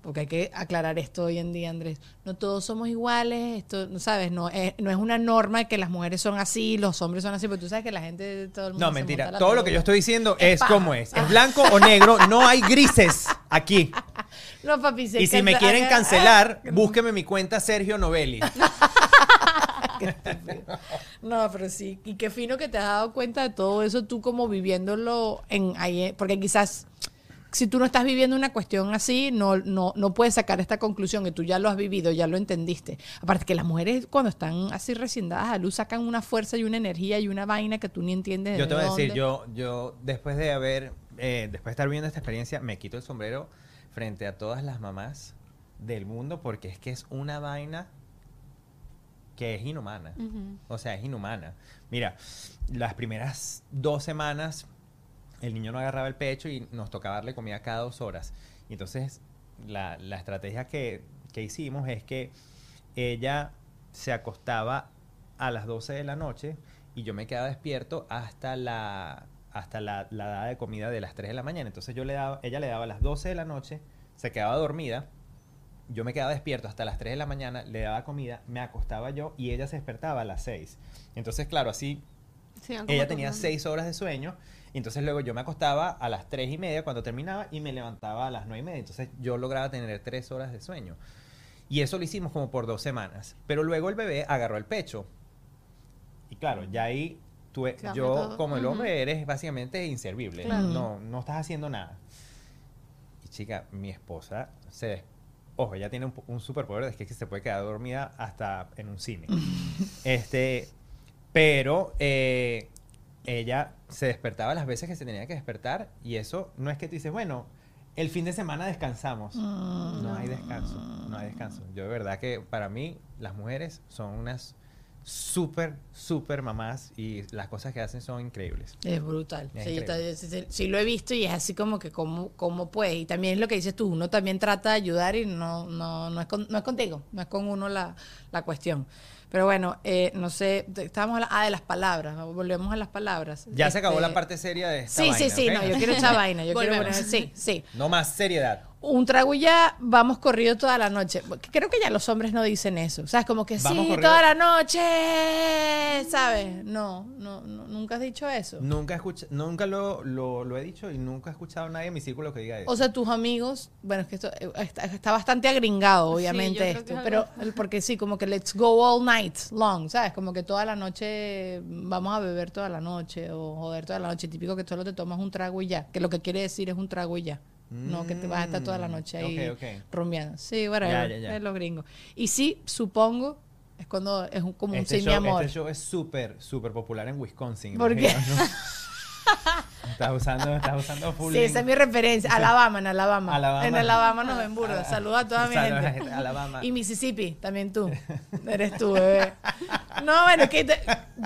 porque hay que aclarar esto hoy en día, Andrés, no todos somos iguales, esto, no sabes, no es, no es una norma que las mujeres son así, los hombres son así, porque tú sabes que la gente, todo el mundo No, se mentira. Todo lo que yo estoy diciendo Es como es. Es blanco o negro. No hay grises aquí. (laughs) No, papi, se Y si me quieren ah, cancelar, búsqueme mi cuenta Sergio Novelli. (laughs) No, pero sí. Y qué fino que te has dado cuenta de todo eso, tú como viviéndolo en ahí, porque quizás si tú no estás viviendo una cuestión así, no, no, no puedes sacar esta conclusión que tú ya lo has vivido, ya lo entendiste. Aparte que las mujeres cuando están así recién dadas a luz sacan una fuerza y una energía y una vaina que tú ni entiendes. de Yo te voy a decir, yo, yo después de haber, eh, después de estar viviendo esta experiencia, me quito el sombrero frente a todas las mamás del mundo porque es que es una vaina que es inhumana. O sea, es inhumana. Mira, las primeras dos semanas el niño no agarraba el pecho y nos tocaba darle comida cada dos horas. Y entonces la, la estrategia que, que hicimos es que ella se acostaba a las 12 de la noche y yo me quedaba despierto hasta la hasta la, la dada de comida de las 3 de la mañana. Entonces yo le daba, ella le daba a las 12 de la noche, se quedaba dormida, yo me quedaba despierto hasta las 3 de la mañana, le daba comida, me acostaba yo y ella se despertaba a las 6. Entonces, claro, así Sí, ella tenía turnando. 6 horas de sueño. Y entonces luego yo me acostaba a las 3 y media cuando terminaba y me levantaba a las 9 y media. Entonces yo lograba tener 3 horas de sueño. Y eso lo hicimos como por dos semanas. Pero luego el bebé agarró el pecho. Y claro, ya ahí tú, Cambia yo todo. como el hombre eres básicamente inservible. Claro. No, no estás haciendo nada. Y chica, mi esposa se... Ojo, ella tiene un, un superpoder es que se puede quedar dormida hasta en un cine. (laughs) este, pero eh, ella se despertaba las veces que se tenía que despertar y eso no es que tú dices, bueno, el fin de semana descansamos. No hay descanso, no hay descanso. Yo de verdad que para mí las mujeres son unas súper, súper mamás y las cosas que hacen son increíbles. Es brutal. Es Sí, increíble. ta- sí, lo he visto y es así como que cómo, cómo puede. Y también es lo que dices tú, uno también trata de ayudar y no, no, no, es, con- no es contigo, no es con uno la, la cuestión. Pero bueno, eh, no sé, estábamos hablando, ah, de las palabras, volvemos a las palabras. Ya se acabó Este, la parte seria de esta Sí, sí, vaina, sí, ¿ok? no, yo quiero echar (laughs) vaina, yo quiero poner, sí, sí. No más seriedad. Un trago ya, vamos corrido toda la noche. Creo que ya los hombres no dicen eso. O sea, es como que Vamos sí, corrido. toda la noche, ¿sabes? No, no, no, nunca has dicho eso. Nunca, escucha, nunca lo, lo, lo he dicho y nunca he escuchado a nadie en mi círculo que diga eso. O sea, tus amigos, bueno, es que esto eh, está, está bastante agringado, Sí, obviamente, creo esto, es pero porque sí, como que let's go all night long, ¿sabes? Como que toda la noche vamos a beber toda la noche o joder toda la noche. Típico que solo te tomas un trago y ya, que lo que quiere decir es un trago y ya. No, que te vas a estar toda la noche ahí Mm, ok, ok. rumbeando. Sí, ya. es lo gringo. Y sí, supongo, es cuando es un, como un este, sí, show, mi amor. este show es súper, súper popular en Wisconsin. ¿Por qué? ¿no? (laughs) estás usando, estás usando full Sí, esa es mi referencia. Alabama, en Alabama. (laughs) Alabama. En Alabama nos ven burda. Saluda a toda mi gente. Alabama. Y Mississippi, también tú. Eres tú, bebé. No, bueno, es que te-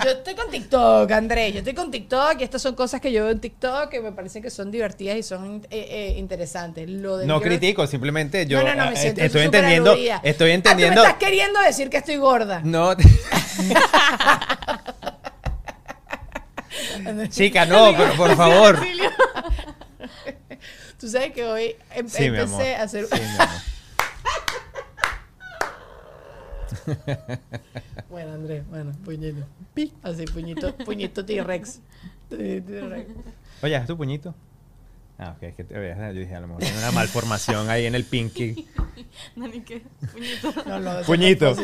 yo estoy con TikTok, Andrés. Yo estoy con TikTok y estas son cosas que yo veo en TikTok que me parecen que son divertidas y son eh, eh, interesantes. Lo No critico, simplemente yo no, no, no, me eh, siento estoy entendiendo, estoy Ah, entendiendo. tú me estás queriendo decir que estoy gorda. No, (laughs) (laughs) chica, no, pero por favor. (laughs) Tú sabes que hoy em- Sí, empecé a hacer... Sí, mi amor. (laughs) Bueno, Andrés, bueno, puñito. Así, puñito, puñito T-Rex. T-Rex. Oye, ¿es tu puñito? Ah, ok, es que te, yo dije, a lo mejor tiene una malformación ahí en el pinky. Nani, ¿qué? Puñito. No, no, Puñito.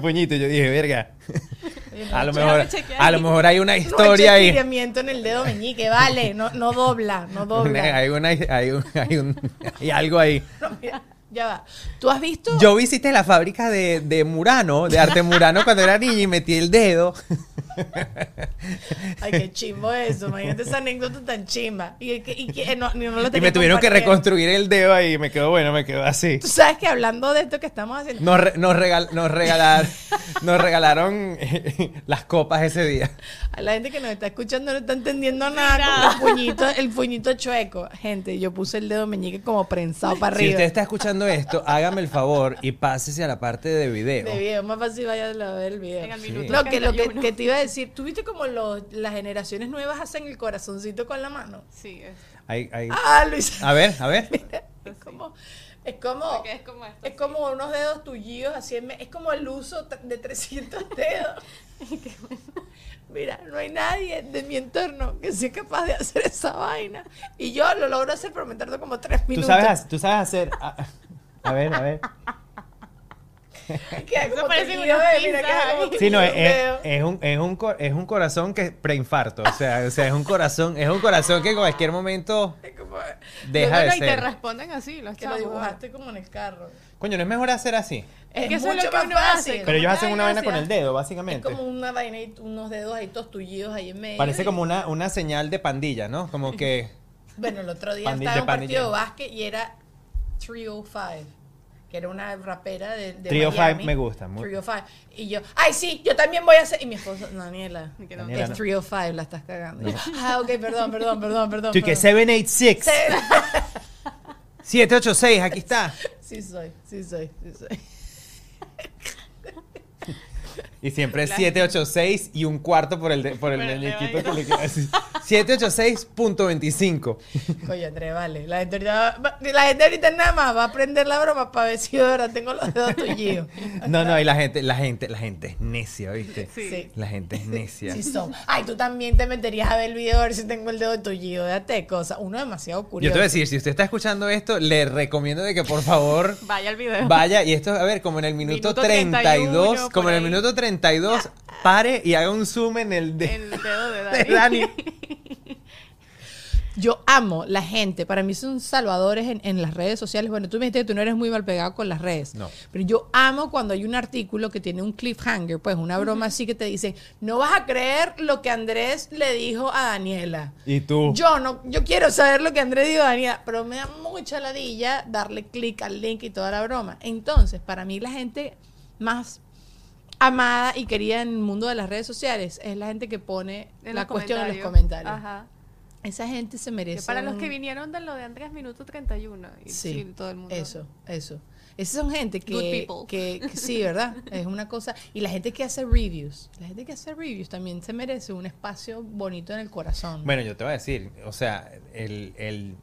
puñito, yo dije, verga. A lo mejor, a lo mejor hay una No historia ahí. estiramiento en el dedo meñique, vale, no, no dobla, no (laughs) dobla. Hay, una, hay, un, hay, un- hay algo ahí. (laughs) No, mira, ya va. ¿Tú has visto? Yo visité la fábrica de, de Murano, de arte Murano, cuando era niño y metí el dedo. (laughs) Ay, qué chimbo eso, imagínate esa anécdota tan chimba. Y, que- y que no, ni no lo Y tenía me tuvieron que reconstruir el dedo ahí y me quedó bueno, me quedó así. Tú sabes que hablando de esto que estamos haciendo, Nos, re- nos, regal- nos, regalar, nos regalaron eh, las copas ese día. a la gente que nos está escuchando no está entendiendo nada con el puñito, el puñito chueco. Gente, yo puse el dedo meñique como prensado para Si arriba. usted está escuchando esto, hágame el favor y pásese a la parte de video. De video, más fácil vaya a ver el video. En el Sí. minuto No, que lo que, 31. que te iba a decir, ¿tú viste como los- las generaciones nuevas hacen el corazoncito con la mano? Sí, es. Ahí- ahí. Ah, Luis. A ver, a ver. (laughs) Es como, es como, es como esto. es como unos dedos tullidos así, es como el uso de 300 (laughs) dedos. Mira, no hay nadie de mi entorno que sea capaz de hacer esa vaina. Y yo lo logro hacer, pero me tardo como tres Tú minutos. sabes, ha- tú sabes hacer. A, ver, a ver. Queda Eso parece. Sí, no, es, es un, es, un, es un corazón que preinfarto. O sea, o sea, es un corazón, es un corazón que en cualquier momento Es deja bueno, de y te ser. responden así, los que lo chavos. dibujaste como en el carro. Coño, no es mejor hacer así. Es que eso es mucho lo que más uno fácil. hace. Pero ellos hacen que, una vaina con el dedo, Es básicamente. como una vaina y unos dedos ahí todos tullidos ahí en medio. Parece y- como una, una señal de pandilla, ¿no? Como que. (laughs) Bueno, el otro día estaba en un partido de básquet y era 305, que era una rapera de, de 305 Miami. me gusta, muy- 305. Y yo, ay, sí, yo también voy a hacer. Y mi esposo, Daniela, que no. Daniela, es no. 305, la estás cagando. Yo, (laughs) ah, ok, perdón, perdón, perdón, perdón. Tú que perdón. 786. Sí. 786, aquí está. Sí soy, sí soy, sí soy. (laughs) Y siempre es 786 y un cuarto por el, de- por el muñequito que le queda así. 786.25. (laughs) Oye, André, vale. La gente, ahorita va- la gente ahorita nada más va a aprender la broma para ver si verdad tengo los dedos tullidos. (laughs) No, no, y la gente, la gente, la gente es necia, ¿viste? Sí. La gente es necia. Sí son. Ay, tú también te meterías a ver el video a ver si tengo el dedo tullido. Déjate cosa. Uno demasiado Yo curioso. te voy a decir, si usted está escuchando esto, le recomiendo de que por favor (laughs) Vaya al video. vaya y esto, a ver, como en el minuto, Minuto 32, 31, como en el minuto 32, pare y haga un zoom en el de, El dedo de (laughs) de Dani. Yo amo la gente. Para mí son salvadores en, en las redes sociales. Bueno, tú me dijiste que tú no eres muy mal pegado con las redes. No. Pero yo amo cuando hay un artículo que tiene un cliffhanger, pues una broma así que te dicen, no vas a creer lo que Andrés le dijo a Daniela. Y tú. Yo no, yo quiero saber lo que Andrés dijo a Daniela, pero me da mucha ladilla darle clic al link y toda la broma. Entonces, para mí la gente más amada y querida en el mundo de las redes sociales es la gente que pone En la cuestión en los comentarios. Ajá. Esa gente se merece. Que para los que vinieron de lo de Andrés Minuto 31. Y, Sí, sí, todo el mundo. Eso, eso. Esas son gente que, people. que, que sí, ¿verdad? (laughs) Es una cosa. Y la gente que hace reviews, la gente que hace reviews también se merece un espacio bonito en el corazón. Bueno, yo te voy a decir, o sea, el, el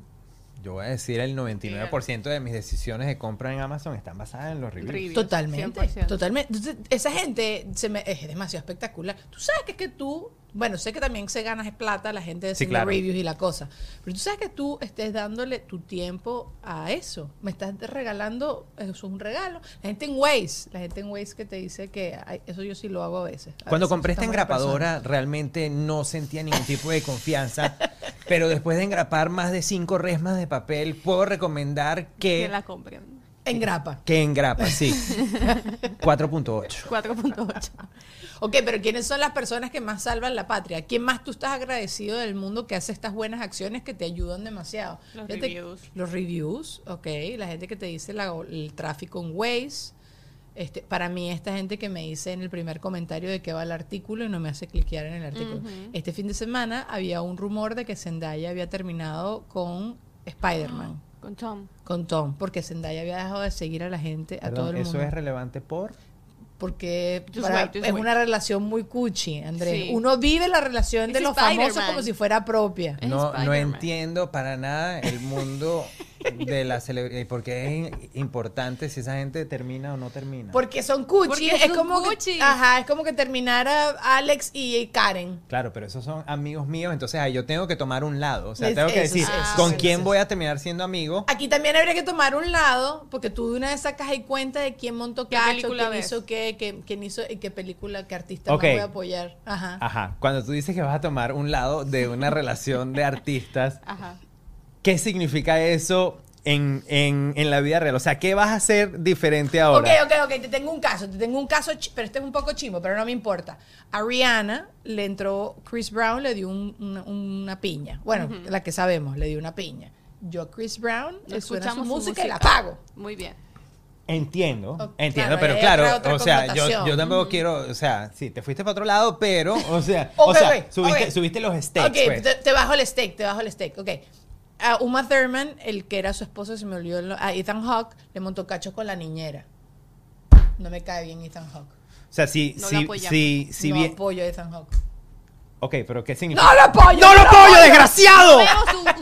yo voy a decir el 99% de mis decisiones de compra en Amazon están basadas en los reviews. Reviews. Totalmente, 100%. totalmente. Entonces, esa gente se me, es demasiado espectacular. Tú sabes que es que tú, bueno, sé que también se ganas plata la gente de Sí, claro. reviews y la cosa, pero tú sabes que tú estés dándole tu tiempo a eso. Me estás regalando, eso es un regalo. La gente en Waze, la gente en Waze que te dice que ay, eso yo sí lo hago a veces. A Cuando veces compré esta engrapadora realmente no sentía ningún tipo de confianza, (laughs) pero después de engrapar más de cinco resmas de papel, puedo recomendar Que que, la compren. persona. En grapa. que engrapa, sí. (laughs) 4.8. 4.8. Ok, pero ¿quiénes son las personas que más salvan la patria? ¿Quién más tú estás agradecido del mundo que hace estas buenas acciones que te ayudan demasiado? Los Fíjate- reviews. Los reviews, ok. La gente que te dice la- el tráfico en Waze. Este, para mí, esta gente que me dice en el primer comentario de qué va el artículo y no me hace cliquear en el artículo. Este fin de semana había un rumor de que Zendaya había terminado con Spider-Man, Con Tom. con Tom, porque Zendaya había dejado de seguir a la gente, a todo el eso mundo es relevante por... porque para- wait, es wait. una relación muy cuchi, Andrés. Sí. Uno vive la relación de los famosos como si fuera propia. No, no entiendo para nada el mundo de la celebridad y por qué es importante si esa gente termina o no termina. Porque son cuchi, Porque es son como que, cuchis. ajá, es como que terminara Alex y Karen. Claro, pero esos son amigos míos, entonces ahí yo tengo que tomar un lado. O sea, Es- tengo que eso decir con sí, quién eso voy a terminar siendo amigo. Aquí también habría que tomar un lado, porque tú de una vez sacas ahí cuenta de quién montó ¿Qué cacho, película quién ves? hizo qué, qué- quién hizo y qué película, qué artista Ok. más voy a apoyar. Ajá. Ajá, cuando tú dices que vas a tomar un lado de una relación de artistas, Ajá. ¿Qué significa eso en, en, en la vida real? O sea, ¿qué vas a hacer diferente ahora? Ok, ok, ok, te tengo un caso, te tengo un caso, pero este es un poco chimo, pero no me importa. A Rihanna le entró, Chris Brown le dio un- una, una piña. Bueno, la que sabemos, le dio una piña. Yo a Chris Brown le escuchamos su música, y la pago. Muy bien. Entiendo, entiendo, claro, pero claro, o sea, yo, yo tampoco quiero, o sea, sí, te fuiste para otro lado, pero, o sea, o subiste, los stakes, Ok, pues. te, te bajo el steak, te bajo el steak. Ok. A Uma Thurman, el que era su esposo, se me olvidó, a Ethan Hawke, le montó cacho con la niñera. No me cae bien Ethan Hawke. O sea, si, No lo si, apoyamos. si, si no bien, apoyo a Ethan Hawke. ok, pero ¿qué significa? ¡No lo apoyo! ¡No lo apoyo, desgraciado! Veo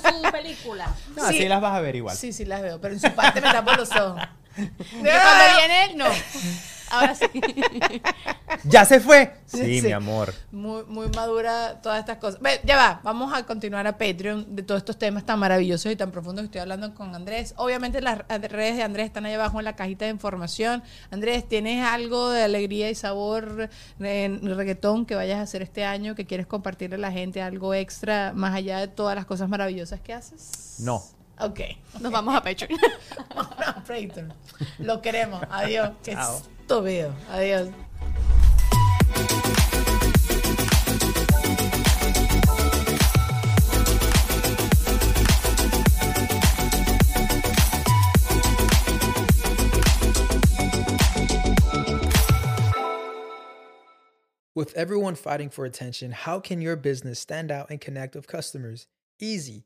su, su película. No, Sí. así las vas a ver igual. Sí, sí las veo, pero en su parte me tapo los ojos. (laughs) Pero cuando viene, no. (laughs) Ahora sí. (laughs) ¿Ya se fue? Sí, Sí. mi amor. Muy, muy madura todas estas cosas. Ve, ya va, vamos a continuar a Patreon de todos estos temas tan maravillosos y tan profundos que estoy hablando con Andrés. Obviamente las redes de Andrés están ahí abajo en la cajita de información. Andrés, ¿tienes algo de alegría y sabor en reggaetón que vayas a hacer este año que quieres compartirle a la gente algo extra más allá de todas las cosas maravillosas que haces? No. Ok. Nos vamos a Patreon. (laughs) Vámonos a Patreon. Lo queremos. Adiós. Qué Adiós. With everyone fighting for attention, how can your business stand out and connect with customers? Easy.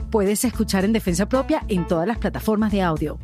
Puedes escuchar En Defensa Propia en todas las plataformas de audio